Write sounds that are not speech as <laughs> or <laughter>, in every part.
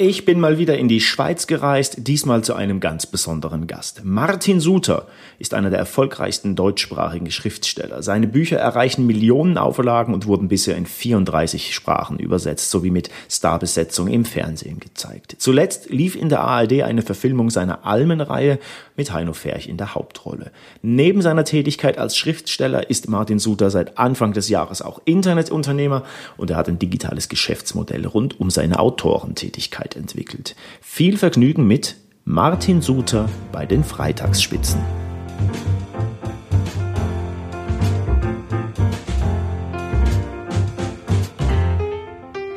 Ich bin mal wieder in die Schweiz gereist, diesmal zu einem ganz besonderen Gast. Martin Suter ist einer der erfolgreichsten deutschsprachigen Schriftsteller. Seine Bücher erreichen Millionen Auflagen und wurden bisher in 34 Sprachen übersetzt, sowie mit Starbesetzung im Fernsehen gezeigt. Zuletzt lief in der ARD eine Verfilmung seiner Almenreihe mit Heino Ferch in der Hauptrolle. Neben seiner Tätigkeit als Schriftsteller ist Martin Suter seit Anfang des Jahres auch Internetunternehmer und er hat ein digitales Geschäftsmodell rund um seine Autorentätigkeit entwickelt. Viel Vergnügen mit Martin Suter bei den Freitagsspitzen.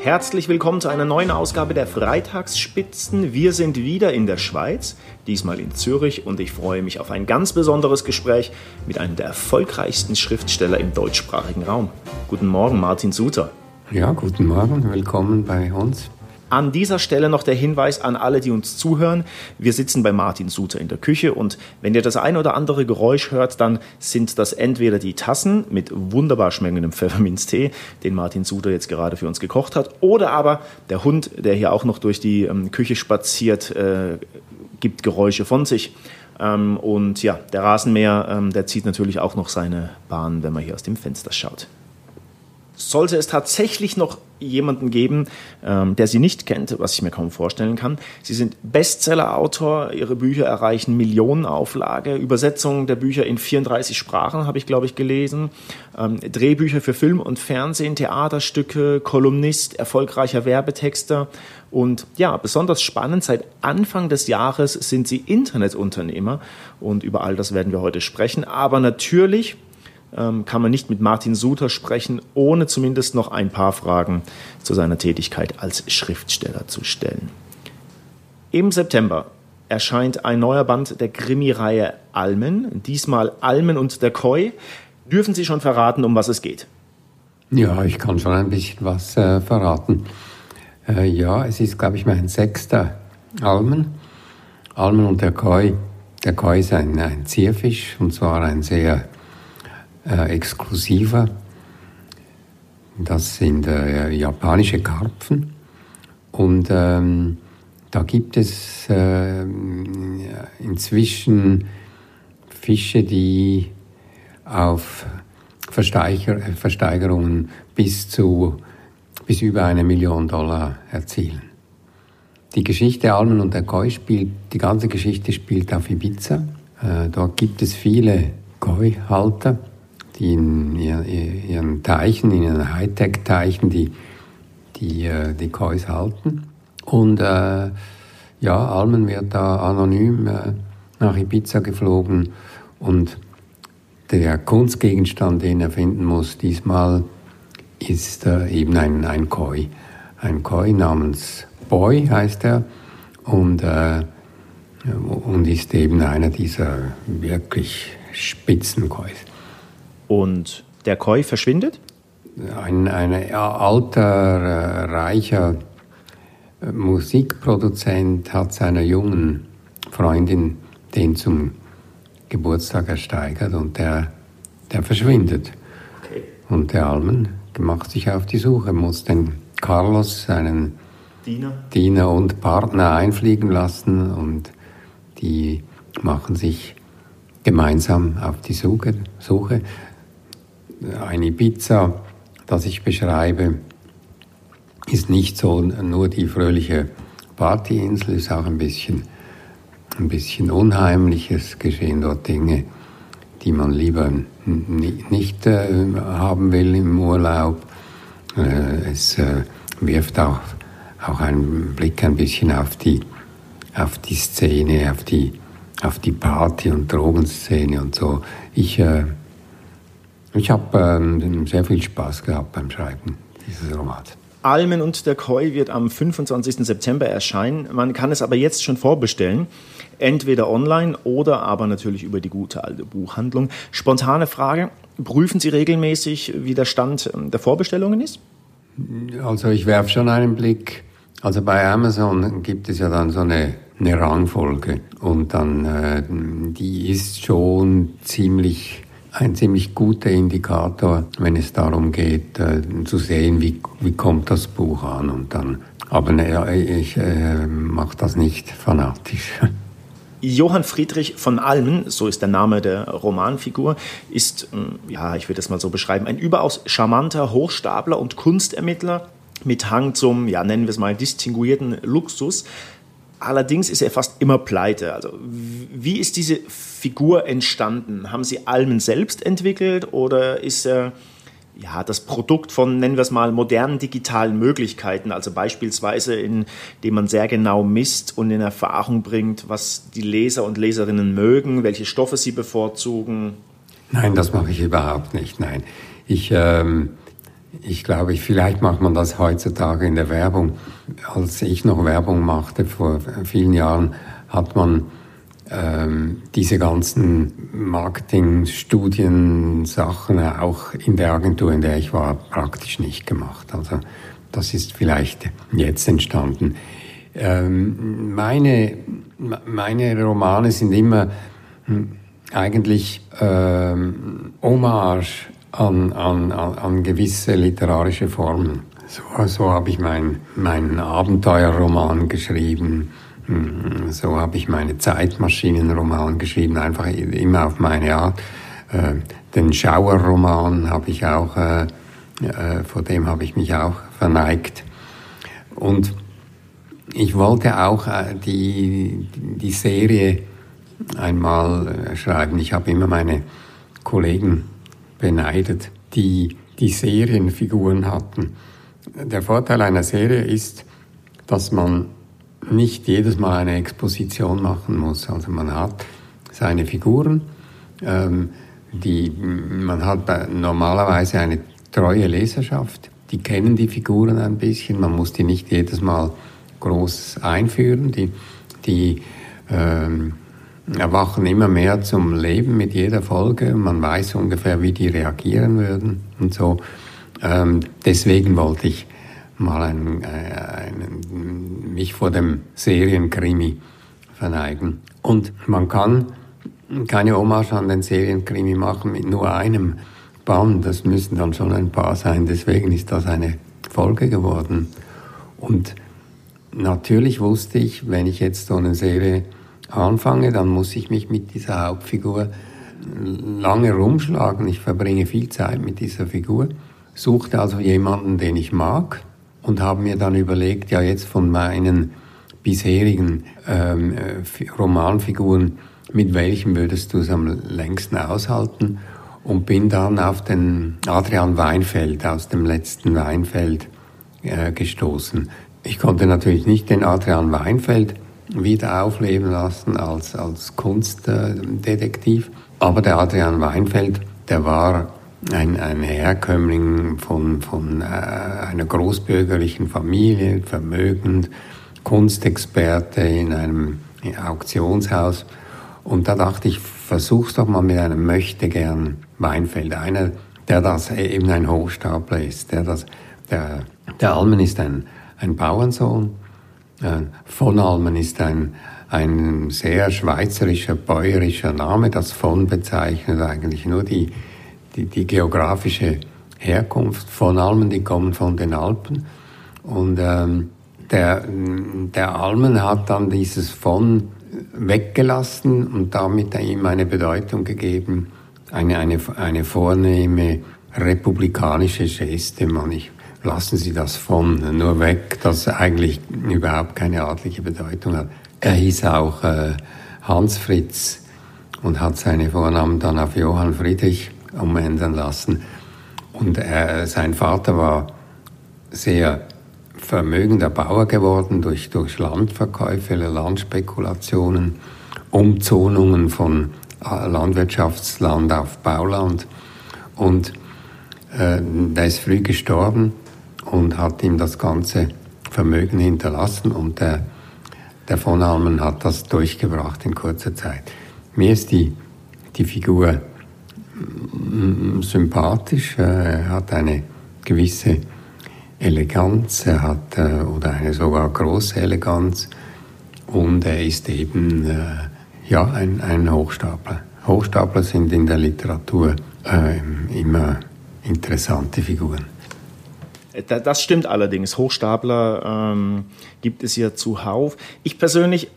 Herzlich willkommen zu einer neuen Ausgabe der Freitagsspitzen. Wir sind wieder in der Schweiz, diesmal in Zürich, und ich freue mich auf ein ganz besonderes Gespräch mit einem der erfolgreichsten Schriftsteller im deutschsprachigen Raum. Guten Morgen, Martin Suter. Ja, guten Morgen, willkommen bei uns. An dieser Stelle noch der Hinweis an alle, die uns zuhören. Wir sitzen bei Martin Suter in der Küche und wenn ihr das ein oder andere Geräusch hört, dann sind das entweder die Tassen mit wunderbar schmeckendem Pfefferminztee, den Martin Suter jetzt gerade für uns gekocht hat, oder aber der Hund, der hier auch noch durch die ähm, Küche spaziert, äh, gibt Geräusche von sich. Ähm, und ja, der Rasenmäher, ähm, der zieht natürlich auch noch seine Bahn, wenn man hier aus dem Fenster schaut. Sollte es tatsächlich noch jemanden geben, ähm, der Sie nicht kennt, was ich mir kaum vorstellen kann. Sie sind Bestseller-Autor, Ihre Bücher erreichen Millionenauflage, Übersetzungen der Bücher in 34 Sprachen habe ich, glaube ich, gelesen, ähm, Drehbücher für Film und Fernsehen, Theaterstücke, Kolumnist, erfolgreicher Werbetexter. Und ja, besonders spannend, seit Anfang des Jahres sind Sie Internetunternehmer. Und über all das werden wir heute sprechen, aber natürlich ähm, kann man nicht mit Martin Suter sprechen, ohne zumindest noch ein paar Fragen zu seiner Tätigkeit als Schriftsteller zu stellen. Im September erscheint ein neuer Band der Krimi-Reihe Almen, diesmal Almen und der Koi. Dürfen Sie schon verraten, um was es geht? Ja, ich kann schon ein bisschen was äh, verraten. Äh, ja, es ist, glaube ich, mein sechster Almen. Almen und der Koi. Der Koi ist ein, ein Zierfisch und zwar ein sehr äh, exklusiver. Das sind äh, japanische Karpfen. Und ähm, da gibt es äh, inzwischen Fische, die auf Versteiger Versteigerungen bis zu bis über eine Million Dollar erzielen. Die Geschichte Almen und der Koi spielt, die ganze Geschichte spielt auf Ibiza. Äh, dort gibt es viele Koi-Halter in ihren Teichen, in ihren Hightech-Teichen, die, die, äh, die Kois halten. Und äh, ja, Almen wird da anonym äh, nach Ibiza geflogen und der Kunstgegenstand, den er finden muss, diesmal ist äh, eben ein, ein Koi. Ein Koi namens Boy heißt er und, äh, und ist eben einer dieser wirklich spitzen Kois. Und der Koi verschwindet? Ein, ein alter, äh, reicher äh, Musikproduzent hat seiner jungen Freundin den zum Geburtstag ersteigert und der, der verschwindet. Okay. Und der Almen macht sich auf die Suche, muss den Carlos, seinen Diener. Diener und Partner einfliegen lassen und die machen sich gemeinsam auf die Suche. Suche ein Ibiza, das ich beschreibe, ist nicht so nur die fröhliche Partyinsel, ist auch ein bisschen, ein bisschen Unheimliches, geschehen dort Dinge, die man lieber nicht äh, haben will im Urlaub. Äh, es äh, wirft auch, auch einen Blick ein bisschen auf die, auf die Szene, auf die, auf die Party- und Drogenszene und so. Ich äh, ich habe ähm, sehr viel Spaß gehabt beim Schreiben dieses Romans. Almen und der Koi wird am 25. September erscheinen. Man kann es aber jetzt schon vorbestellen. Entweder online oder aber natürlich über die gute alte Buchhandlung. Spontane Frage. Prüfen Sie regelmäßig, wie der Stand ähm, der Vorbestellungen ist? Also ich werfe schon einen Blick. Also bei Amazon gibt es ja dann so eine, eine Rangfolge und dann äh, die ist schon ziemlich ein ziemlich guter Indikator, wenn es darum geht, äh, zu sehen, wie, wie kommt das Buch an. Und dann Aber ne, ich äh, mache das nicht fanatisch. <laughs> Johann Friedrich von Almen, so ist der Name der Romanfigur, ist, ähm, ja, ich würde es mal so beschreiben, ein überaus charmanter Hochstapler und Kunstermittler mit Hang zum, ja, nennen wir es mal, distinguierten Luxus. Allerdings ist er fast immer pleite. Also, wie ist diese Figur entstanden? Haben Sie Almen selbst entwickelt oder ist er ja, das Produkt von, nennen wir es mal, modernen digitalen Möglichkeiten, also beispielsweise, indem man sehr genau misst und in Erfahrung bringt, was die Leser und Leserinnen mögen, welche Stoffe sie bevorzugen? Nein, das mache ich überhaupt nicht. Nein, ich, ähm, ich glaube, vielleicht macht man das heutzutage in der Werbung. Als ich noch Werbung machte vor vielen Jahren, hat man ähm, diese ganzen Marketingstudien, Sachen auch in der Agentur, in der ich war, praktisch nicht gemacht. Also das ist vielleicht jetzt entstanden. Ähm, meine, meine Romane sind immer hm, eigentlich ähm, Hommage an, an, an gewisse literarische Formen. So, so habe ich meinen mein Abenteuerroman geschrieben hm, so habe ich meine Zeitmaschinenroman geschrieben, einfach immer auf meine Art. Äh, den Schauerroman habe ich auch, äh, äh, vor dem habe ich mich auch verneigt. Und ich wollte auch die, die Serie einmal schreiben. Ich habe immer meine Kollegen beneidet, die die Serienfiguren hatten. Der Vorteil einer Serie ist, dass man nicht jedes Mal eine Exposition machen muss. Also man hat seine Figuren, ähm, die, man hat normalerweise eine treue Leserschaft, die kennen die Figuren ein bisschen, man muss die nicht jedes Mal groß einführen, die, die ähm, erwachen immer mehr zum Leben mit jeder Folge, man weiß ungefähr, wie die reagieren würden und so. Ähm, deswegen wollte ich mal einen, äh, einen, mich vor dem Serienkrimi verneigen. Und man kann keine Hommage an den Serienkrimi machen mit nur einem Band. Das müssen dann schon ein paar sein. Deswegen ist das eine Folge geworden. Und natürlich wusste ich, wenn ich jetzt so eine Serie anfange, dann muss ich mich mit dieser Hauptfigur lange rumschlagen. Ich verbringe viel Zeit mit dieser Figur. Suchte also jemanden, den ich mag und habe mir dann überlegt, ja jetzt von meinen bisherigen ähm, äh, Romanfiguren, mit welchem würdest du es am längsten aushalten? Und bin dann auf den Adrian Weinfeld aus dem letzten Weinfeld äh, gestoßen. Ich konnte natürlich nicht den Adrian Weinfeld wieder aufleben lassen als, als Kunstdetektiv, aber der Adrian Weinfeld, der war ein, ein Herkömmling von, von äh, einer großbürgerlichen Familie, vermögend, Kunstexperte in einem Auktionshaus. Und da dachte ich, versuch's doch mal mit einem Möchtegern Weinfeld. Einer, der das eben ein Hochstapler ist. Der, das, der, der Almen ist ein, ein Bauernsohn. Äh, von Almen ist ein, ein sehr schweizerischer, bäuerischer Name. Das von bezeichnet eigentlich nur die, die, die geografische Herkunft von Almen, die kommen von den Alpen. Und ähm, der, der Almen hat dann dieses von weggelassen und damit ihm eine Bedeutung gegeben, eine, eine, eine vornehme republikanische Geste. Man, ich, lassen Sie das von nur weg, das eigentlich überhaupt keine adlige Bedeutung hat. Er hieß auch äh, Hans Fritz und hat seine Vornamen dann auf Johann Friedrich umändern lassen. Und er, sein Vater war sehr vermögender Bauer geworden durch, durch Landverkäufe, Landspekulationen, Umzonungen von äh, Landwirtschaftsland auf Bauland. Und äh, der ist früh gestorben und hat ihm das ganze Vermögen hinterlassen und der, der von Almen hat das durchgebracht in kurzer Zeit. Mir ist die, die Figur sympathisch, er hat eine gewisse Eleganz, er hat äh, oder eine sogar große Eleganz und er ist eben äh, ja ein, ein Hochstapler. Hochstapler sind in der Literatur äh, immer interessante Figuren. Das stimmt allerdings. Hochstapler ähm, gibt es ja zuhauf. Ich persönlich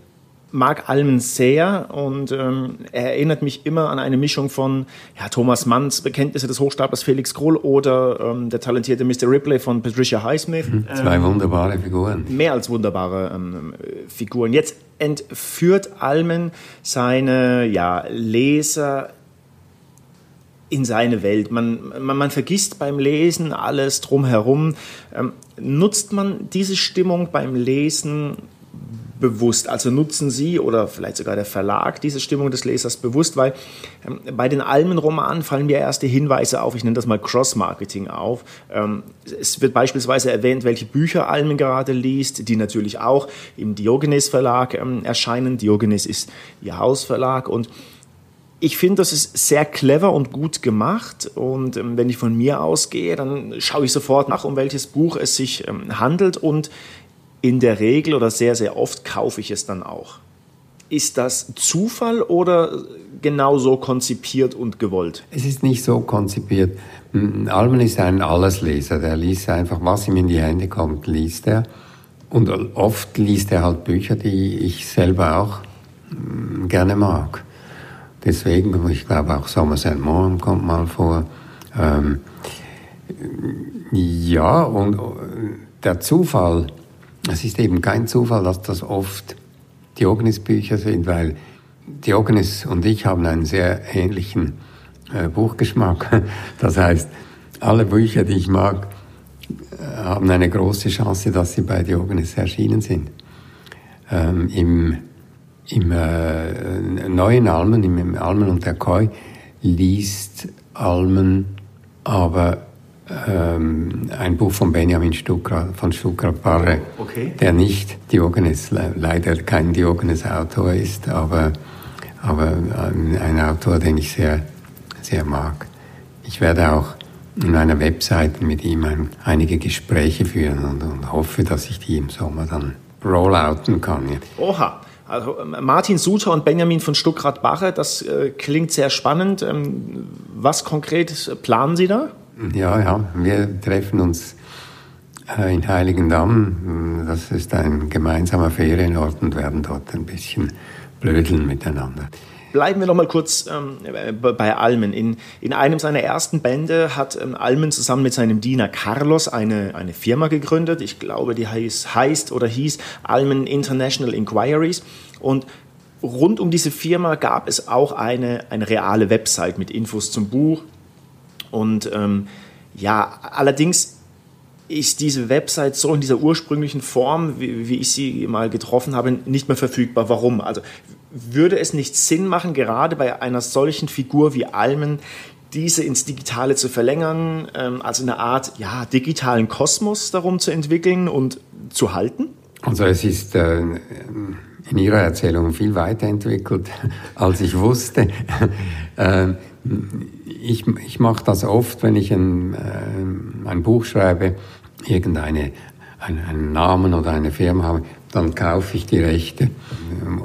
mag Almen sehr und ähm, er erinnert mich immer an eine Mischung von ja, Thomas Manns Bekenntnisse des Hochstaplers Felix Krull oder ähm, der talentierte Mr. Ripley von Patricia Highsmith. Mhm. Zwei ähm, wunderbare Figuren. Mehr als wunderbare ähm, Figuren. Jetzt entführt Almen seine ja, Leser in seine Welt. Man, man, man, vergisst beim Lesen alles drumherum. Ähm, nutzt man diese Stimmung beim Lesen bewusst? Also nutzen Sie oder vielleicht sogar der Verlag diese Stimmung des Lesers bewusst? Weil ähm, bei den Almenromanen fallen mir erste Hinweise auf, ich nenne das mal Cross-Marketing auf. Ähm, es wird beispielsweise erwähnt, welche Bücher Almen gerade liest, die natürlich auch im Diogenes Verlag ähm, erscheinen. Diogenes ist Ihr Hausverlag und ich finde, das ist sehr clever und gut gemacht. Und ähm, wenn ich von mir ausgehe, dann schaue ich sofort nach, um welches Buch es sich ähm, handelt. Und in der Regel oder sehr, sehr oft kaufe ich es dann auch. Ist das Zufall oder genau so konzipiert und gewollt? Es ist nicht so konzipiert. Almen ist ein Allesleser. Der liest einfach, was ihm in die Hände kommt, liest er. Und oft liest er halt Bücher, die ich selber auch gerne mag. Deswegen, ich glaube auch Somerset Maugham kommt mal vor. Ähm, ja, und äh, der Zufall, es ist eben kein Zufall, dass das oft Diogenes-Bücher sind, weil Diogenes und ich haben einen sehr ähnlichen äh, Buchgeschmack. <laughs> Das heißt, alle Bücher, die ich mag, äh, haben eine große Chance, dass sie bei Diogenes erschienen sind. Ähm, Im im äh, neuen Almen, im Almen und der Koi, liest Almen aber ähm, ein Buch von Benjamin Stuckrad, von Stuckrad Barre, okay. der nicht Diogenes, leider kein Diogenes-Autor ist, aber, aber ein, ein, Autor, den ich sehr, sehr mag. Ich werde auch in meiner Webseite mit ihm ein, einige Gespräche führen und, und, hoffe, dass ich die im Sommer dann rollouten kann. Oha, also Martin Suter und Benjamin von Stuckrad-Barre, das äh, klingt sehr spannend. Ähm, was konkret planen Sie da? Ja, ja, wir treffen uns äh, in Heiligendamm. Das ist ein gemeinsamer Ferienort und werden dort ein bisschen blödeln miteinander. Bleiben wir noch mal kurz ähm, bei Almen. In, in einem seiner ersten Bände hat ähm, Almen zusammen mit seinem Diener Carlos eine, eine Firma gegründet. Ich glaube, die heißt, heißt oder hieß Almen International Inquiries. Und rund um diese Firma gab es auch eine, eine reale Website mit Infos zum Buch, und ähm, ja, allerdings ist diese Website so in dieser ursprünglichen Form, wie, wie, ich sie mal getroffen habe, nicht mehr verfügbar. Warum? Also würde es nicht Sinn machen, gerade bei einer solchen Figur wie Almen, diese ins Digitale zu verlängern, also eine Art ja, digitalen Kosmos darum zu entwickeln und zu halten? Also es ist äh, in Ihrer Erzählung viel weiterentwickelt, <laughs> als ich wusste. <laughs> äh, ich, ich mache das oft, wenn ich ein, äh, ein Buch schreibe, irgendeine einen Namen oder eine Firma habe, dann kaufe ich die Rechte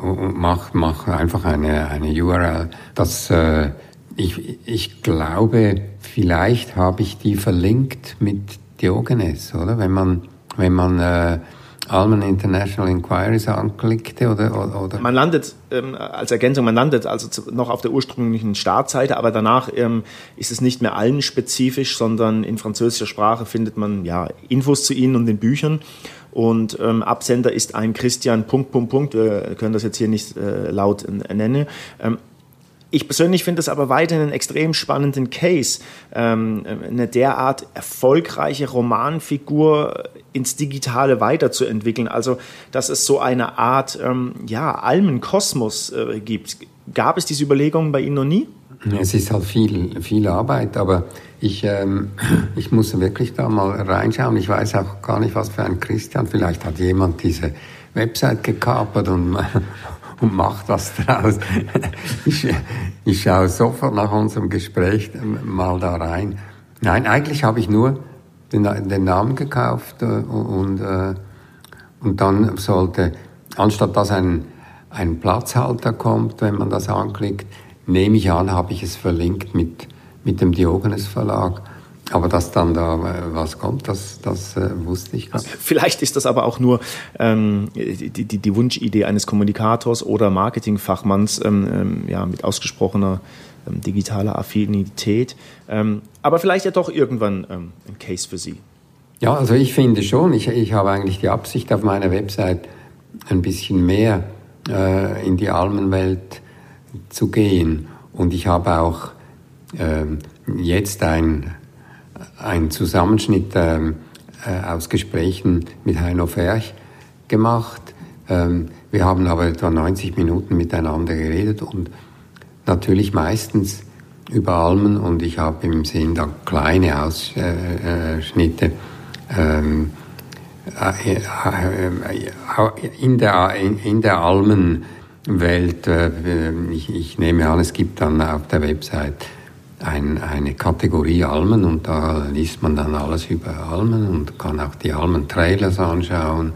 und mache mach einfach eine, eine URL. Das, äh, ich, ich glaube, vielleicht habe ich die verlinkt mit Diogenes, oder? Wenn man, wenn man äh, Alman International Inquiries anklickte oder, oder? Man landet ähm, als Ergänzung, man landet also noch auf der ursprünglichen Startseite, aber danach ähm, ist es nicht mehr allen spezifisch, sondern in französischer Sprache findet man ja Infos zu ihnen und den Büchern. Und ähm, Absender ist ein Christian Punkt Punkt Punkt. Wir können das jetzt hier nicht äh, laut nennen. Ähm, ich persönlich finde es aber weiterhin einen extrem spannenden Case, ähm, eine derart erfolgreiche Romanfigur ins Digitale weiterzuentwickeln. Also, dass es so eine Art ähm, ja, Almenkosmos äh, gibt. Gab es diese Überlegungen bei Ihnen noch nie? Es ist halt viel, viel Arbeit, aber ich, ähm, ich muss wirklich da mal reinschauen. Ich weiß auch gar nicht, was für ein Christian. Vielleicht hat jemand diese Website gekapert und und macht was draus. <laughs> Ich, ich schaue sofort nach unserem Gespräch mal da rein. Nein, eigentlich habe ich nur den, den Namen gekauft äh, und, äh, und dann sollte, anstatt dass ein, ein Platzhalter kommt, wenn man das anklickt, nehme ich an, habe ich es verlinkt mit, mit dem Diogenes Verlag. Aber dass dann da äh, was kommt, das, das äh, wusste ich gar nicht. Vielleicht ist das aber auch nur ähm, die, die, die, Wunschidee eines Kommunikators oder Marketingfachmanns ähm, ähm, ja, mit ausgesprochener ähm, digitaler Affinität. Ähm, aber vielleicht ja doch irgendwann ähm, ein Case für Sie. Ja, also ich finde schon, ich, ich habe eigentlich die Absicht auf meiner Website ein bisschen mehr äh, in die Almenwelt zu gehen. Und ich habe auch äh, jetzt ein, ein Zusammenschnitt äh, äh, aus Gesprächen mit Heino Ferch gemacht. Ähm, wir haben aber etwa 90 Minuten miteinander geredet und natürlich meistens über Almen und ich habe im Sinn da kleine Ausschnitte ähm, äh, äh, in der, in der Almenwelt, ich, ich nehme an, es gibt dann auf der Website ein, eine Kategorie Almen und da liest man dann alles über Almen und kann auch die Almen-Trailers anschauen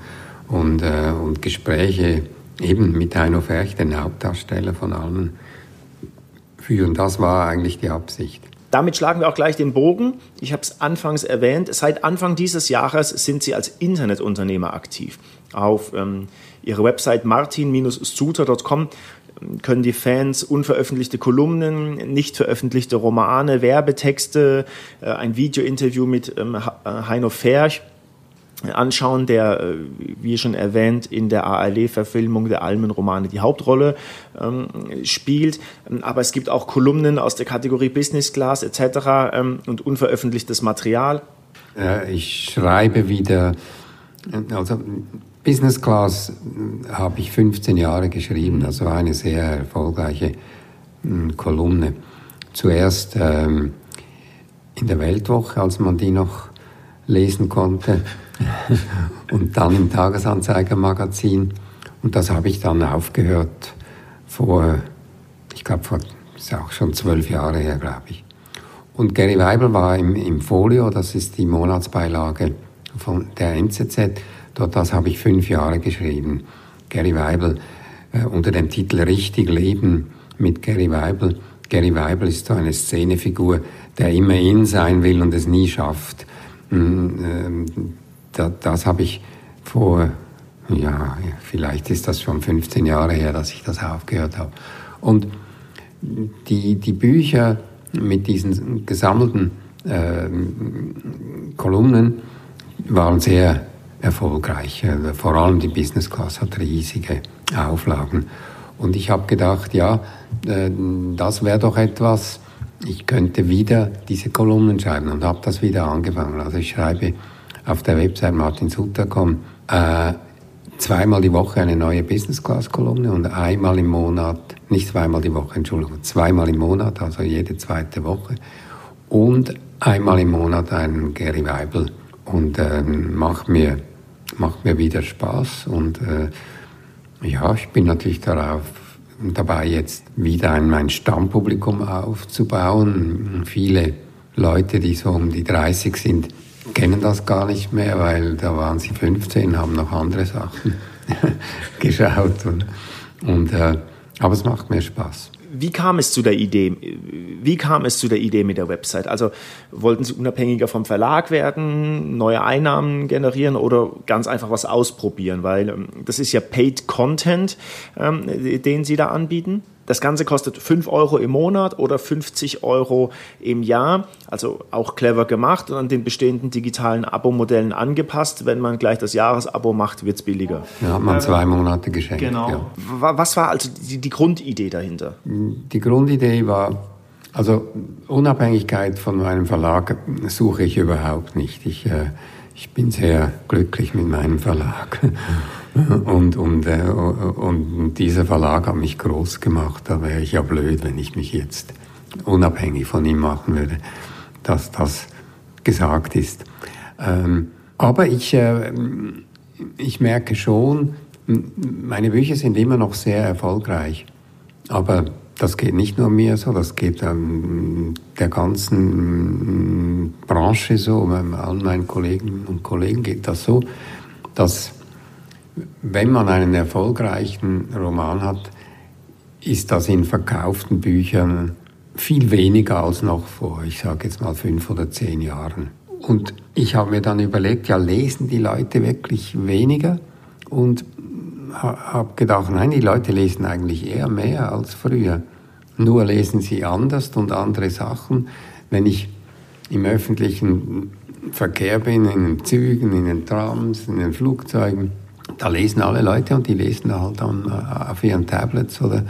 und, äh, und Gespräche eben mit Heino Ferch, den Hauptdarsteller von Almen, führen. Das war eigentlich die Absicht. Damit schlagen wir auch gleich den Bogen. Ich habe es anfangs erwähnt. Seit Anfang dieses Jahres sind Sie als Internetunternehmer aktiv. Auf ähm, Ihrer Website martin-suter.com können die Fans unveröffentlichte Kolumnen, nicht veröffentlichte Romane, Werbetexte, äh, ein Videointerview mit ähm, Heino Ferch anschauen, der, äh, wie schon erwähnt, in der ARD-Verfilmung der Almenromane die Hauptrolle ähm, spielt. Aber es gibt auch Kolumnen aus der Kategorie Business Class etc. Ähm, und unveröffentlichtes Material. Ich schreibe wieder, also Business Class habe ich 15 Jahre geschrieben, war eine sehr erfolgreiche hm, Kolumne. Zuerst ähm, in der Weltwoche, als man die noch lesen konnte <laughs> und dann im Tagesanzeiger-Magazin. Und das habe ich dann aufgehört vor, ich glaube, vor, ist auch schon zwölf Jahre her, glaube ich. Und Gary Weibel war im, im Folio, das ist die Monatsbeilage von der NZZ. Das habe ich fünf Jahre geschrieben. Gary Weibel äh, unter dem Titel Richtig Leben mit Gary Weibel. Gary Weibel ist so eine Szenefigur, der immer in sein will und es nie schafft. Hm, ähm, das, das habe ich vor, ja, vielleicht ist das schon 15 Jahre her, dass ich das aufgehört habe. Und die, die Bücher mit diesen gesammelten äh, Kolumnen waren sehr erfolgreich. Also vor allem die Business Class hat riesige Auflagen. Und ich habe gedacht, ja, äh, das wäre doch etwas, ich könnte wieder diese Kolumnen schreiben und habe das wieder angefangen. Also ich schreibe auf der Website martinsutter.com äh, zweimal die Woche eine neue Business Class Kolumne und einmal im Monat, nicht zweimal die Woche, Entschuldigung, zweimal im Monat, also jede zweite Woche und einmal im Monat einen Gary Weibel und äh, macht mir macht mir wieder Spaß und äh, ja, ich bin natürlich darauf dabei jetzt wieder ein, mein Stammpublikum aufzubauen. Viele Leute, die so um die 30 sind, kennen das gar nicht mehr, weil da waren sie 15, haben noch andere Sachen <laughs> geschaut. Und, und äh, aber es macht mir Spaß. Wie kam es zu der Idee? Wie kam es zu der Idee mit der Website? Also wollten Sie unabhängiger vom Verlag werden, neue Einnahmen generieren oder ganz einfach was ausprobieren? Weil ähm, das ist ja Paid Content, ähm, den Sie da anbieten. Das Ganze kostet 5 Euro im Monat oder 50 Euro im Jahr. Also auch clever gemacht und an den bestehenden digitalen Abo-Modellen angepasst. Wenn man gleich das Jahresabo macht, wird es billiger. Ja, hat man zwei Monate geschenkt. Genau. Ja. Was war also die, die Grundidee dahinter? Die Grundidee war, also Unabhängigkeit von meinem Verlag suche ich überhaupt nicht. Ich, äh, ich bin sehr glücklich mit meinem Verlag. Und, und, äh, und dieser Verlag hat mich groß gemacht. Da wäre ich ja blöd, wenn ich mich jetzt unabhängig von ihm machen würde, dass das gesagt ist. Ähm, aber ich, äh, ich merke schon, meine Bücher sind immer noch sehr erfolgreich. Aber das geht nicht nur mir so, das geht ähm, der ganzen Branche so, allen meinen Kollegen und Kollegen geht das so, dass wenn man einen erfolgreichen Roman hat, ist das in verkauften Büchern viel weniger als noch vor, ich sage jetzt mal fünf oder zehn Jahren. Und ich habe mir dann überlegt, ja, lesen die Leute wirklich weniger? Und habe gedacht, nein, die Leute lesen eigentlich eher mehr als früher. Nur lesen sie anders und andere Sachen. Wenn ich im öffentlichen Verkehr bin, in den Zügen, in den Trams, in den Flugzeugen, da lesen alle Leute und die lesen halt dann äh, auf ihren Tablets oder,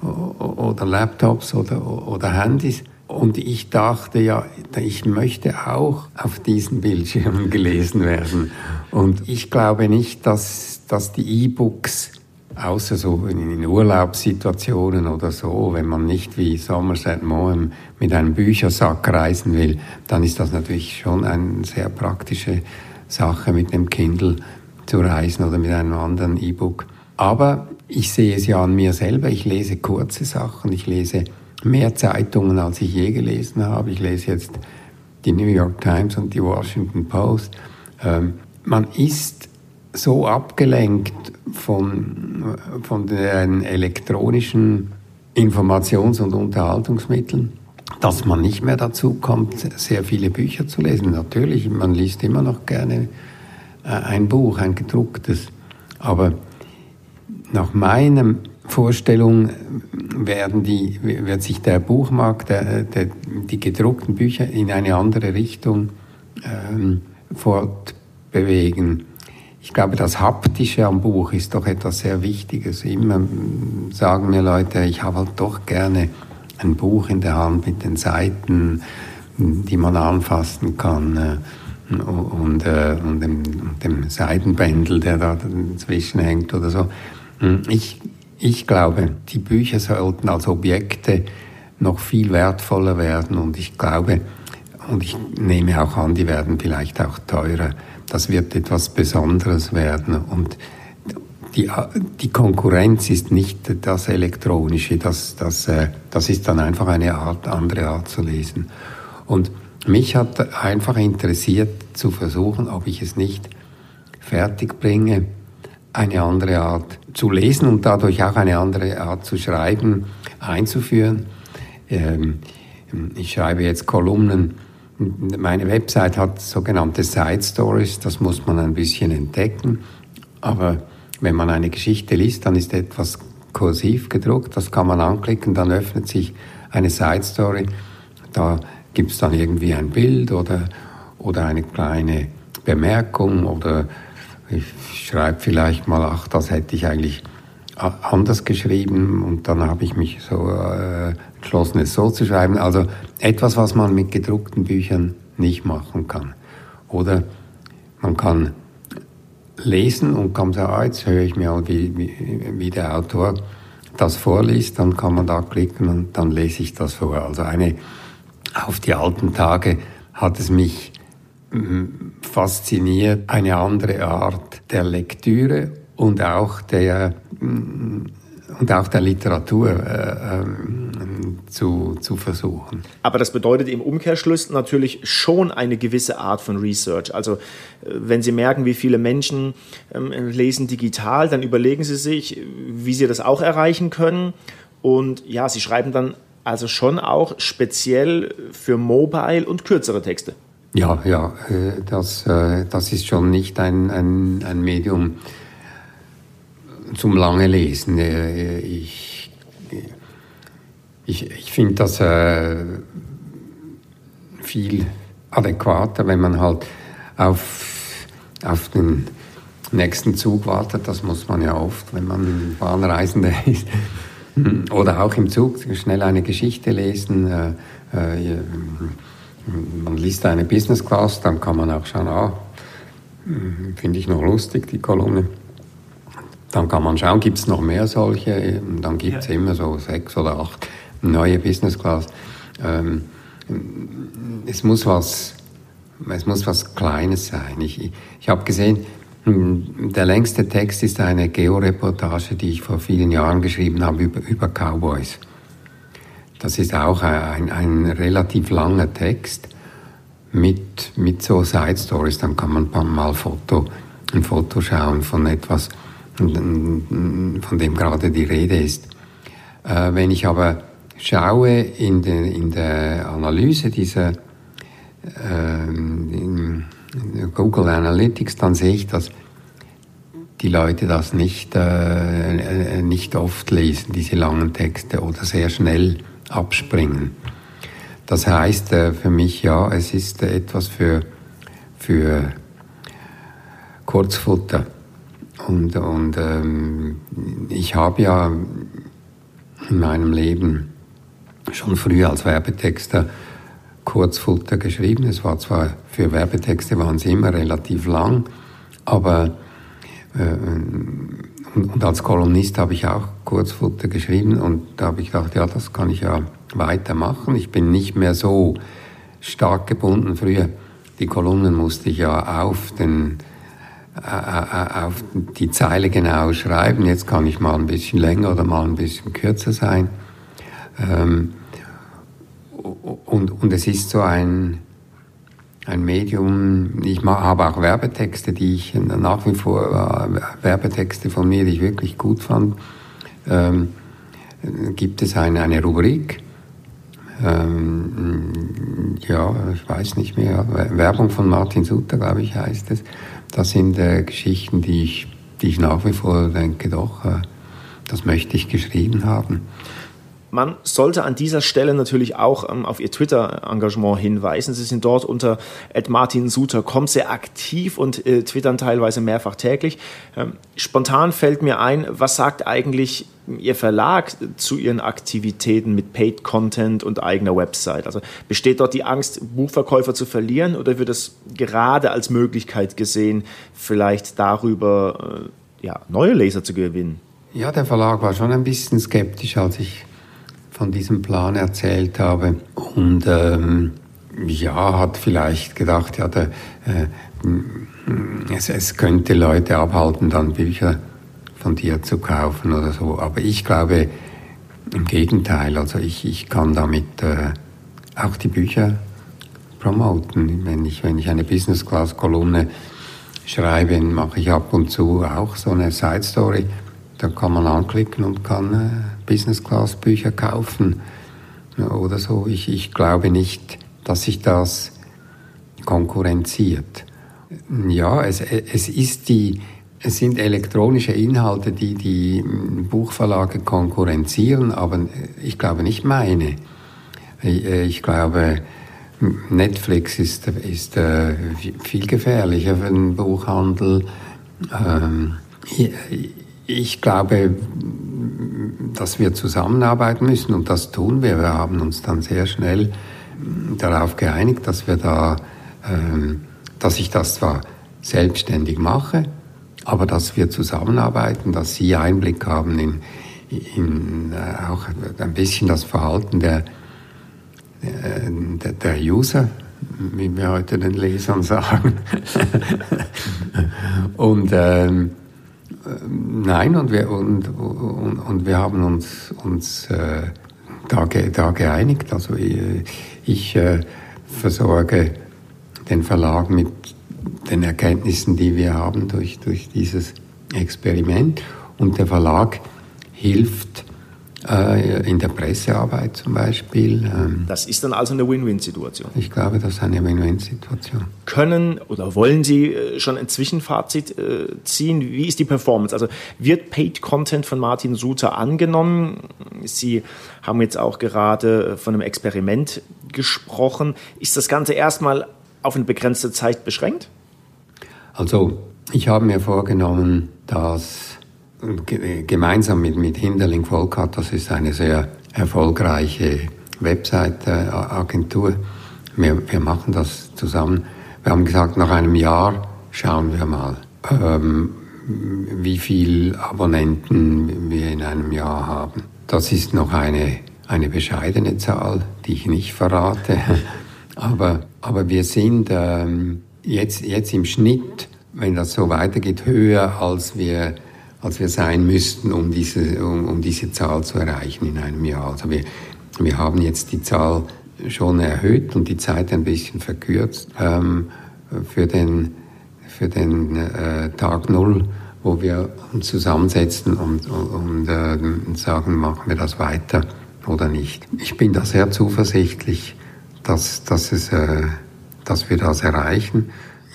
oder Laptops oder, oder Handys. Und ich dachte ja, ich möchte auch auf diesen Bildschirmen <laughs> gelesen werden. Und ich glaube nicht, dass, dass die E-Books, außer so in Urlaubssituationen oder so, wenn man nicht wie Somerset Maugham mit einem Büchersack reisen will, dann ist das natürlich schon eine sehr praktische Sache mit dem Kindle zu reisen oder mit einem anderen E-Book. Aber ich sehe es ja an mir selber, ich lese kurze Sachen, ich lese mehr Zeitungen, als ich je gelesen habe. Ich lese jetzt die New York Times und die Washington Post. Ähm, man ist so abgelenkt von, von den elektronischen Informations- und Unterhaltungsmitteln, dass man nicht mehr dazu kommt, sehr viele Bücher zu lesen. Natürlich, man liest immer noch gerne äh, ein Buch, ein gedrucktes, aber nach meinem Vorstellung werden die, wird sich der Buchmarkt, der, der, die gedruckten Bücher in eine andere Richtung ähm, fortbewegen. Ich glaube, das Haptische am Buch ist doch etwas sehr Wichtiges. Immer sagen mir Leute, ich habe halt doch gerne ein Buch in der Hand mit den Seiten, die man anfassen kann äh, und, äh, und dem, dem Seidenbändel, der da dazwischen hängt oder so. Ich ich glaube, die Bücher sollten als Objekte noch viel wertvoller werden und ich glaube, und ich nehme auch an, die werden vielleicht auch teurer. Das wird etwas Besonderes werden und die, die Konkurrenz ist nicht das Elektronische, das, das, äh, das ist dann einfach eine Art, andere Art zu lesen. Und mich hat einfach interessiert zu versuchen, ob ich es nicht fertig bringe, eine andere Art zu lesen und dadurch auch eine andere Art zu schreiben einzuführen. Ähm, ich schreibe jetzt Kolumnen. Meine Website hat sogenannte Side Stories, das muss man ein bisschen entdecken. Aber wenn man eine Geschichte liest, dann ist etwas kursiv gedruckt, das kann man anklicken, dann öffnet sich eine Side Story. Da gibt es dann irgendwie ein Bild oder, oder eine kleine Bemerkung oder ich schreibe vielleicht mal, ach, das hätte ich eigentlich anders geschrieben und dann habe ich mich so äh, entschlossen, es so zu schreiben. Also etwas, was man mit gedruckten Büchern nicht machen kann. Oder man kann lesen und kann sagen, ah, jetzt höre ich mir mal, wie, wie, wie der Autor das vorliest, dann kann man da klicken und dann lese ich das vor. Also eine, auf die alten Tage hat es mich fasziniert eine andere Art der Lektüre und auch der mm, und auch der Literatur äh, ähm, zu, zu versuchen. Aber das bedeutet im Umkehrschluss natürlich schon eine gewisse Art von Research. Also äh, wenn Sie merken, wie viele Menschen ähm, lesen digital, dann überlegen Sie sich, wie Sie das auch erreichen können. Und ja, Sie schreiben dann also schon auch speziell für Mobile und kürzere Texte. Ja, ja, äh, das, äh, das ist schon nicht ein, ein, ein Medium zum lange Lesen. Äh, ich, ich, ich finde das viel adäquater, wenn man halt auf, auf den nächsten Zug wartet. Das muss man ja oft, wenn man Bahnreisender <laughs> ist. Oder auch im Zug schnell eine Geschichte lesen man liest eine Business Class, dann kann man auch schauen, ah, finde ich noch lustig, die Kolumne. Dann kann man schauen, gibt es noch mehr solche? Dann gibt es ja. immer so sechs oder acht neue Business Class. Ähm, es muss was, es muss was Kleines sein. Ich, ich habe gesehen, der längste Text ist eine Georeportage, die ich vor vielen Jahren geschrieben habe über, über Cowboys. Das ist auch ein, ein relativ langer Text mit, mit so Side Stories. Dann kann man mal Foto, ein Foto schauen von etwas, von dem gerade die Rede ist. Äh, wenn ich aber schaue in, den, in der Analyse dieser ähm, Google Analytics, dann sehe ich, dass die Leute das nicht, äh, nicht oft lesen, diese langen Texte, oder sehr schnell abspringen. Das heißt äh, für mich, ja, es ist etwas für, für Kurzfutter. Und, und ähm, ich habe ja in meinem Leben schon früh als Werbetexter Kurzfutter geschrieben. Es war zwar für Werbetexte waren sie immer relativ lang, aber äh, und, und, als Kolumnist habe ich auch Kurzfutter geschrieben und da habe ich gedacht, ja, das kann ich ja weitermachen. Ich bin nicht mehr so stark gebunden. Früher die Kolumnen musste ich ja auf den auf die Zeile genau schreiben. Jetzt kann ich mal ein bisschen länger oder mal ein bisschen kürzer sein. Ähm, und, und es ist so ein, ein Medium, ich habe auch Werbetexte, die ich nach wie vor, äh, Werbetexte von mir, die ich wirklich gut fand, ähm, gibt es eine, eine Rubrik, ähm, ja, ich weiß nicht mehr, Werbung von Martin Sutter, glaube ich, heißt es. Das sind äh, Geschichten, die ich, die ich nach wie vor denke, doch, äh, das möchte ich geschrieben haben. Man sollte an dieser Stelle natürlich auch ähm, auf Ihr Twitter-Engagement hinweisen. Sie sind dort unter @martinsuter.com sehr aktiv und äh, twittern teilweise mehrfach täglich. Ähm, spontan fällt mir ein, was sagt eigentlich Ihr Verlag zu Ihren Aktivitäten mit Paid Content und eigener Website? Also besteht dort die Angst, Buchverkäufer zu verlieren oder wird es gerade als Möglichkeit gesehen, vielleicht darüber äh, ja, neue Leser zu gewinnen? Ja, der Verlag war schon ein bisschen skeptisch, als ich von diesem Plan erzählt habe. Und ähm, ja, hat vielleicht gedacht, ja, der, äh, es, es könnte Leute abhalten, dann Bücher von dir zu kaufen oder so. Aber ich glaube im Gegenteil. Also ich, ich kann damit äh, auch die Bücher promoten. Wenn ich, wenn ich eine Business Class Kolumne schreibe, mache ich ab und zu auch so eine Side Story. Dann kann man anklicken und kann äh, Business Class Bücher kaufen oder so. Ich, ich glaube nicht, dass sich das konkurrenziert. Ja, es, es ist die, es sind elektronische Inhalte, die die Buchverlage konkurrenzieren, aber ich glaube nicht meine. Ich glaube, Netflix ist, ist äh, viel gefährlicher für den Buchhandel. Ähm, ich glaube, dass wir zusammenarbeiten müssen und das tun wir. Wir haben uns dann sehr schnell darauf geeinigt, dass wir da, ähm, dass ich das zwar selbstständig mache, aber dass wir zusammenarbeiten, dass Sie Einblick haben in, in äh, auch ein bisschen das Verhalten der, äh, der, der User, wie wir heute den Lesern <laughs> sagen. und ähm, nein, und wir, und, und, und wir haben uns, uns äh, da, da geeinigt. Also ich, ich äh, versorge den Verlag mit den Erkenntnissen, die wir haben durch, durch dieses Experiment. Und der Verlag hilft äh, in der Pressearbeit zum Beispiel. Ähm, das ist dann also eine Win-Win-Situation. Ich glaube, das ist eine Win-Win-Situation. Können oder wollen Sie äh, schon ein Zwischenfazit äh, ziehen? Wie ist die Performance? Also wird Paid Content von Martin Suter angenommen? Sie haben jetzt auch gerade von einem Experiment gesprochen. Ist das Ganze erstmal auf eine begrenzte Zeit beschränkt? Also, ich habe mir vorgenommen, dass gemeinsam mit, mit Hinderling Volkat, das ist eine sehr erfolgreiche Website-Agentur. Wir, wir machen das zusammen. Wir haben gesagt, nach einem Jahr schauen wir mal, ähm, wie viele Abonnenten wir in einem Jahr haben. Das ist noch eine, eine bescheidene Zahl, die ich nicht verrate. <laughs> aber, aber wir sind ähm, jetzt, jetzt im Schnitt, wenn das so weitergeht, höher, als wir als wir sein müssten, um diese, um, um diese Zahl zu erreichen in einem Jahr. Also wir, wir haben jetzt die Zahl schon erhöht und die Zeit ein bisschen verkürzt ähm, für den, für den äh, Tag Null, wo wir uns zusammensetzen und, und äh, sagen, machen wir das weiter oder nicht. Ich bin da sehr zuversichtlich, dass, dass, es, äh, dass wir das erreichen.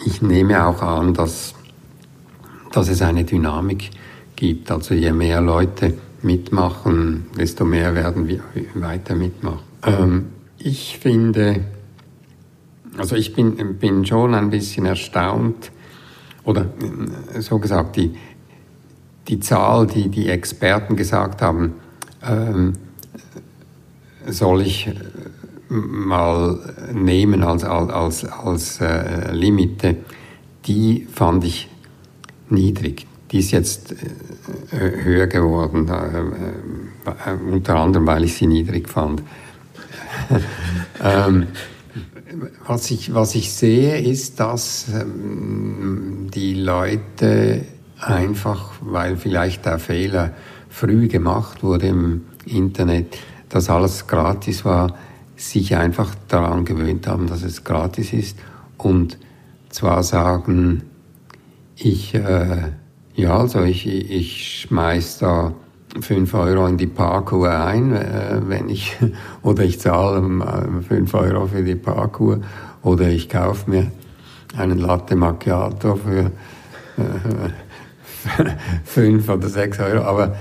Ich nehme auch an, dass, dass es eine Dynamik gibt. Also je mehr Leute mitmachen, desto mehr werden wir weiter mitmachen. Ähm, ich finde, also ich bin, bin schon ein bisschen erstaunt, oder äh, so gesagt, die, die Zahl, die die Experten gesagt haben, ähm, soll ich äh, mal nehmen als, als, als äh, Limite, die fand ich niedrig. Die ist jetzt äh, höher geworden, äh, äh, unter anderem, weil ich sie niedrig fand. <laughs> ähm, was, ich, was ich sehe, ist, dass ähm, die Leute einfach, weil vielleicht der Fehler früh gemacht wurde im Internet, dass alles gratis war, sich einfach daran gewöhnt haben, dass es gratis ist und zwar sagen, ich, äh, ja, also ich, ich schmeiß da 5 Euro in die Parkuhr ein, äh, wenn ich, <laughs> oder ich zahle 5 ähm, Euro für die Parkuhr, oder ich kaufe mir einen Latte Macchiato für äh, <laughs> 5 oder 6 Euro, aber,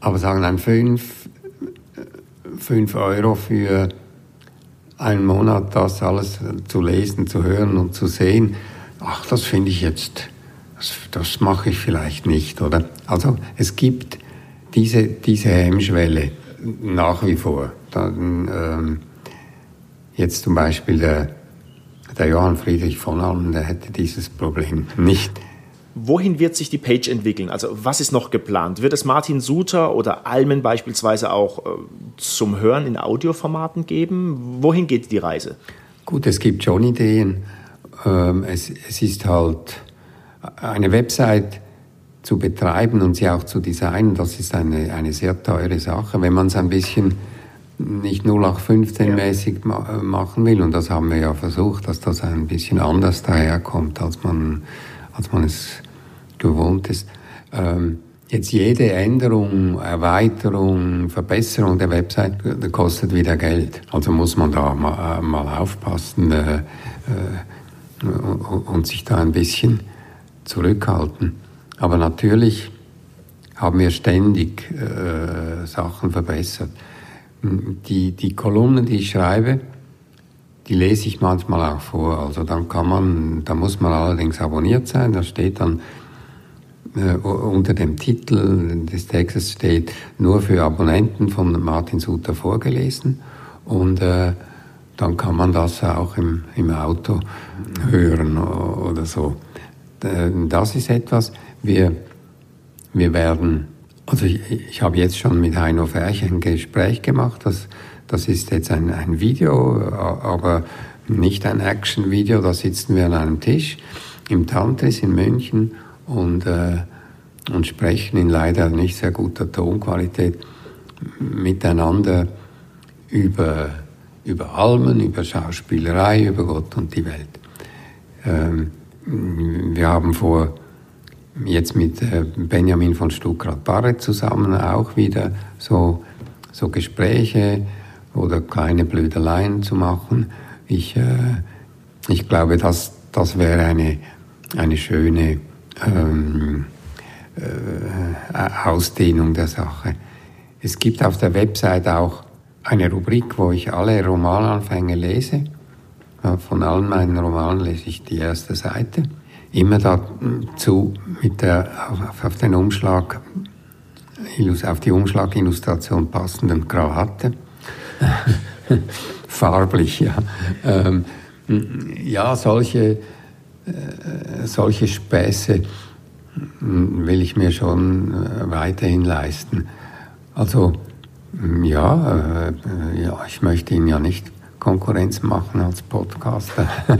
aber sagen dann 5, 5 Euro für einen Monat das alles zu lesen, zu hören und zu sehen, ach, das finde ich jetzt, das, das mache ich vielleicht nicht, oder? Also es gibt diese, diese Hemmschwelle nach wie vor. Dann, ähm, jetzt zum Beispiel der, der Johann Friedrich von Allen, der hätte dieses Problem nicht. Wohin wird sich die Page entwickeln? Also was ist noch geplant? Wird es Martin Suter oder Almen beispielsweise auch äh, zum Hören in Audioformaten geben? Wohin geht die Reise? Gut, es gibt schon Ideen. Ähm, es, es ist halt eine Website zu betreiben und sie auch zu designen, das ist eine, eine sehr teure Sache. Wenn man es ein bisschen nicht 0815-mäßig ja. machen will, und das haben wir ja versucht, dass das ein bisschen anders daherkommt, als man, als man es gewohnt ist. Ähm, jetzt jede Änderung, Erweiterung, Verbesserung der Website kostet wieder Geld. Also muss man da mal, äh, mal aufpassen äh, äh, und sich da ein bisschen zurückhalten. Aber natürlich haben wir ständig äh, Sachen verbessert. Die, die Kolumnen, die ich schreibe, die lese ich manchmal auch vor. Also dann kann man, da muss man allerdings abonniert sein. Da steht dann äh, unter dem Titel des Textes steht nur für Abonnenten von Martin Suter vorgelesen. Und äh, dann kann man das auch im, im Auto hören oder so. Äh, das ist etwas, wir, wir werden, also ich, ich habe jetzt schon mit Heino Ferch ein Gespräch gemacht, das, das ist jetzt ein, ein Video, aber nicht ein Action-Video, da sitzen wir an einem Tisch im Tantris in München und, äh, und sprechen in leider nicht sehr guter Tonqualität miteinander über, über Almen, über Schauspielerei, über Gott und die Welt. Ähm, wir haben vor jetzt mit äh, Benjamin von Stuckrad-Barre zusammen auch wieder so, so Gespräche oder kleine Blödeleien zu machen. Ich, äh, ich glaube, das, das wäre eine, eine schöne ähm, äh, Ausdehnung der Sache. Es gibt auf der Website auch eine Rubrik, wo ich alle Romananfänge lese. Von allen meinen Romanen lese ich die erste Seite immer dazu mit der, auf, auf den Umschlag, auf die Umschlagillustration passenden Krawatte. <laughs> Farblich, ja. Ähm, ja, solche, äh, solche Späße will ich mir schon äh, weiterhin leisten. Also, ja, äh, ja, ich möchte Ihnen ja nicht Konkurrenz machen als Podcaster. <laughs>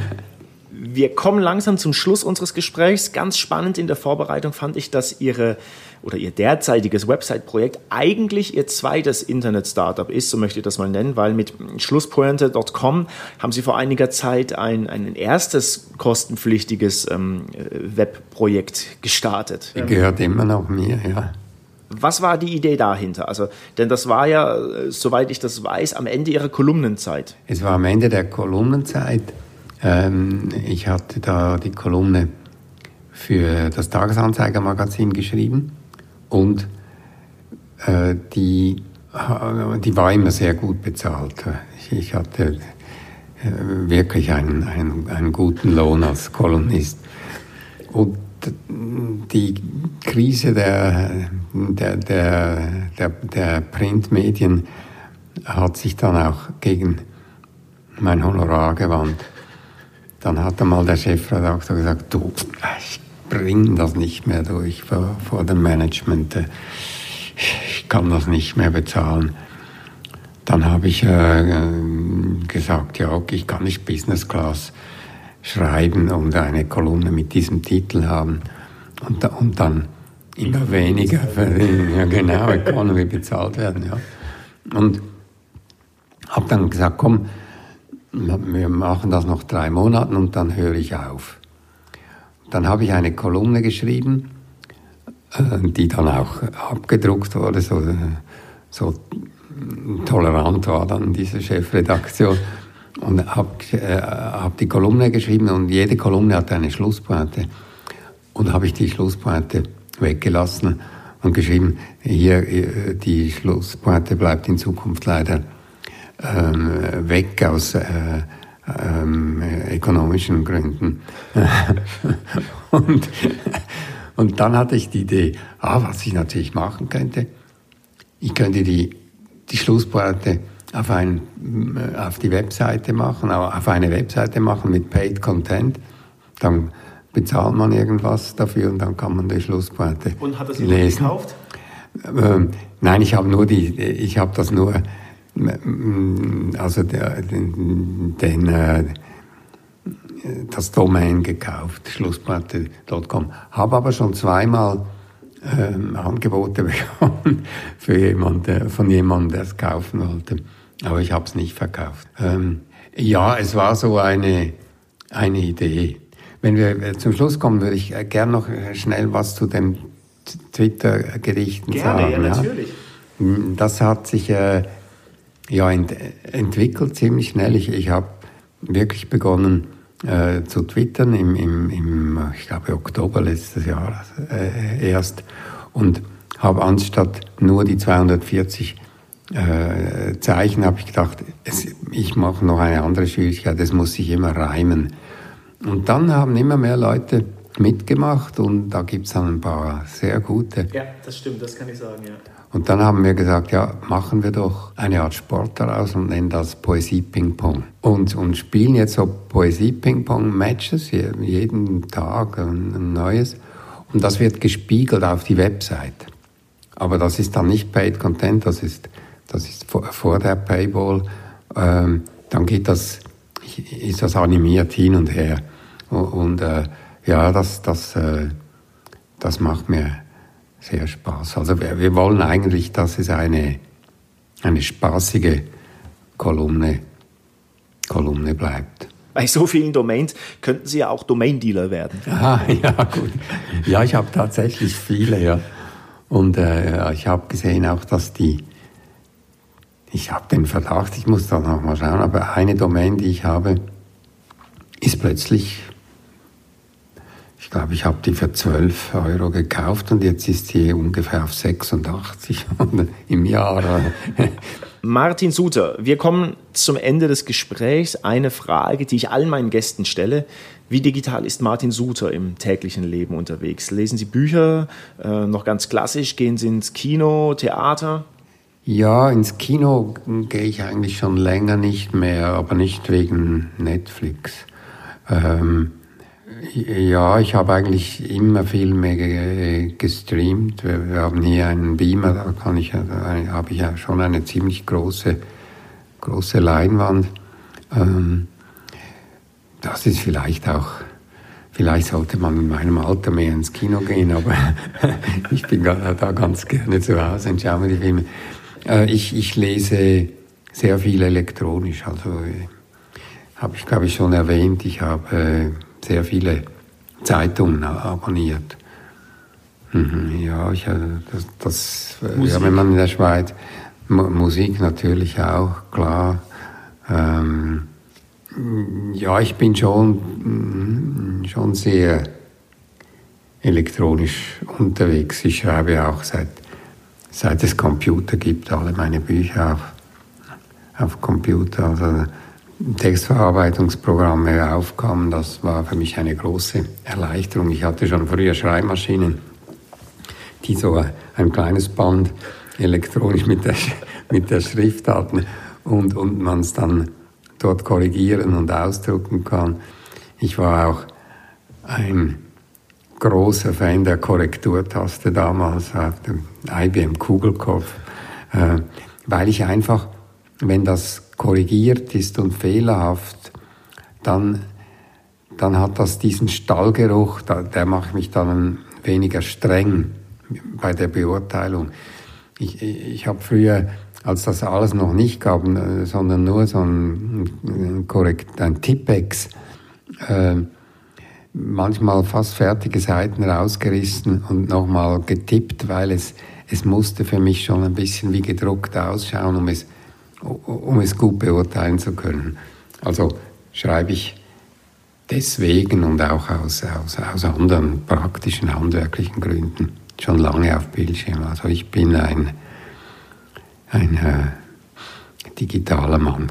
Wir kommen langsam zum Schluss unseres Gesprächs. Ganz spannend in der Vorbereitung fand ich, dass Ihre oder Ihr derzeitiges Website-Projekt eigentlich Ihr zweites Internet-Startup ist, so möchte ich das mal nennen, weil mit Schlusspointe.com haben Sie vor einiger Zeit ein, ein erstes kostenpflichtiges ähm, Webprojekt gestartet. Gehört immer noch mir, ja. Was war die Idee dahinter? Also, denn das war ja, äh, soweit ich das weiß, am Ende Ihrer Kolumnenzeit. Es war am Ende der Kolumnenzeit. Ähm, ich hatte da die Kolumne für das Tagesanzeiger-Magazin geschrieben und äh, die, die war immer sehr gut bezahlt. Ich, hatte äh, wirklich einen, einen, einen guten Lohn als Kolumnist. Und die Krise der, der, der, der, der Printmedien hat sich dann auch gegen mein Honorar gewandt. Dann hat einmal der Chefredakteur gesagt, du, ich bringe das nicht mehr durch vor, vor dem Management. Ich kann das nicht mehr bezahlen. Dann habe ich äh, gesagt, ja, okay, ich kann nicht Business Class schreiben und eine Kolumne mit diesem Titel haben und, und dann immer weniger <laughs> verdienen. Ja, genau, Economy bezahlt werden. Ja. Und habe dann gesagt, komm, wir machen das noch drei Monate und dann höre ich auf. Dann habe ich eine Kolumne geschrieben, äh, die dann auch abgedruckt wurde, so, so tolerant war dann diese Chefredaktion und habe äh, hab die Kolumne geschrieben und jede Kolumne hatte eine Schlusspointe. Und habe ich die Schlusspointe weggelassen und geschrieben, hier äh, die Schlusspointe bleibt in Zukunft leider ähm, weg aus äh, ähm, ökonomischen Gründen. <laughs> und, und dann hatte ich die Idee, ah, was ich natürlich machen könnte, ich könnte die, die Schlusspointe auf, ein, äh, auf die Webseite machen, auf eine Webseite machen mit Paid Content. Dann bezahlt man irgendwas dafür und dann kann man die Schlusspointe Und hat das jemand gekauft? Ähm, nein, ich habe nur die, ich habe das nur, mm, also der, den, den äh, das Domain gekauft, schlusspointe.com. Habe aber schon zweimal ähm, Angebote <laughs> bekommen für jemand, von jemandem, der es kaufen wollte. Aber ich habe es nicht verkauft. Ähm, ja, es war so eine, eine Idee. Wenn wir äh, zum Schluss kommen, würde ich äh, gerne noch äh, schnell was zu den Twitter-Gerichten sagen. Gerne, ja, natürlich. Hm, das hat sich äh, ja ent entwickelt ziemlich schnell. Ich, ich habe wirklich begonnen äh, zu twittern im, im, im, ich glaube, Oktober letztes Jahr äh, erst und habe anstatt nur die 240 äh, Zeichen habe ich gedacht, es, ich mache noch eine andere Schwierigkeit, es muss sich immer reimen. Und dann haben immer mehr Leute mitgemacht und da gibt es dann ein paar sehr gute. Ja, das stimmt, das kann ich sagen, ja. Und dann haben wir gesagt, ja, machen wir doch eine Art Sport daraus und nennen das Poesie-Ping-Pong. Und, und spielen jetzt so Poesie-Ping-Pong-Matches, jeden Tag ein, neues. Und das wird gespiegelt auf die Website. Aber das ist dann nicht Paid Content, das ist vor, der Paywall, ähm, dann geht das, ist das animiert hin und her. Und, und äh, ja, das, das, äh, das macht mir sehr Spaß. Also wir, wir wollen eigentlich, dass es eine, eine spaßige Kolumne, Kolumne bleibt. Bei so vielen Domains könnten Sie ja auch Domain-Dealer werden. <laughs> Ah, ja, gut. Ja, ich habe tatsächlich viele, ja. Und äh, ich habe gesehen auch, dass die ich habe den Verdacht, ich muss da noch mal schauen, aber eine Domain, die ich habe, ist plötzlich, ich glaube, ich habe die für 12 Euro gekauft und jetzt ist sie ungefähr auf 86 <laughs> im Jahr. Martin Suter, wir kommen zum Ende des Gesprächs. Eine Frage, die ich allen meinen Gästen stelle. Wie digital ist Martin Suter im täglichen Leben unterwegs? Lesen Sie Bücher, äh, noch ganz klassisch? Gehen Sie ins Kino, Theater? Ja, ins Kino gehe ich eigentlich schon länger nicht mehr, aber nicht wegen Netflix. Ähm, ja, ich habe eigentlich immer viel mehr gestreamt. Wir, wir, haben hier einen Beamer, da kann ich, da habe ich ja schon eine ziemlich große, große Leinwand. Ähm, das ist vielleicht auch, vielleicht sollte man in meinem Alter mehr ins Kino gehen, aber <laughs> ich bin da ganz gerne zu Hause und schaue mir die Filme. Äh, ich, ich lese sehr viel elektronisch. Also äh, habe ich, glaube ich, schon erwähnt, ich habe äh, sehr viele Zeitungen abonniert. Mhm, ja, ich, das, das ja, wenn man in der Schweiz Musik natürlich auch, klar. Ähm, ja, ich bin schon, schon sehr elektronisch unterwegs. Ich schreibe auch seit, seit es Computer gibt, alle meine Bücher auf, auf Computer. Also Textverarbeitungsprogramme aufkamen, das war für mich eine große Erleichterung. Ich hatte schon früher Schreibmaschinen, die so ein kleines Band elektronisch mit der, mit der Schrift hatten und, und man es dann dort korrigieren und ausdrucken kann. Ich war auch ein großer Fan der Korrekturtaste damals auf dem IBM Kugelkopf, äh, weil ich einfach, wenn das korrigiert ist und fehlerhaft, dann, dann hat das diesen Stallgeruch, der macht mich dann weniger streng bei der Beurteilung. Ich, ich habe früher, als das alles noch nicht gab, äh, sondern nur so ein, ein, ein Tippex, äh, manchmal fast fertige Seiten rausgerissen und nochmal getippt, weil es, es musste für mich schon ein bisschen wie gedruckt ausschauen, um es, um es gut beurteilen zu können. Also schreibe ich deswegen und auch aus, aus, aus anderen praktischen, handwerklichen Gründen schon lange auf Bildschirm. Also ich bin ein, ein äh, digitaler Mann.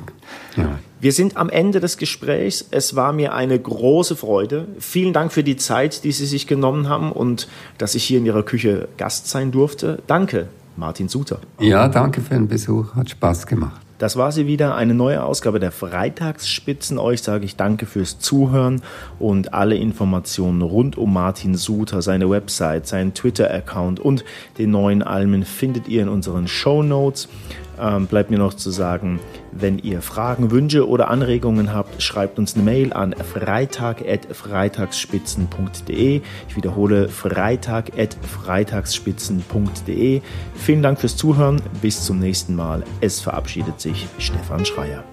Ja. Wir sind am Ende des Gesprächs. Es war mir eine große Freude. Vielen Dank für die Zeit, die Sie sich genommen haben und dass ich hier in Ihrer Küche Gast sein durfte. Danke, Martin Suter. Ja, danke für den Besuch. Hat Spaß gemacht. Das war sie wieder, eine neue Ausgabe der Freitagsspitzen. Euch sage ich danke fürs Zuhören und alle Informationen rund um Martin Suter, seine Website, seinen Twitter-Account und den neuen Almen findet ihr in unseren Show Notes. Ähm, bleibt mir noch zu sagen, wenn ihr Fragen, Wünsche oder Anregungen habt, schreibt uns eine Mail an freitag.freitagsspitzen.de. Ich wiederhole freitag.freitagsspitzen.de. Vielen Dank fürs Zuhören. Bis zum nächsten Mal. Es verabschiedet sich Stefan Schreier.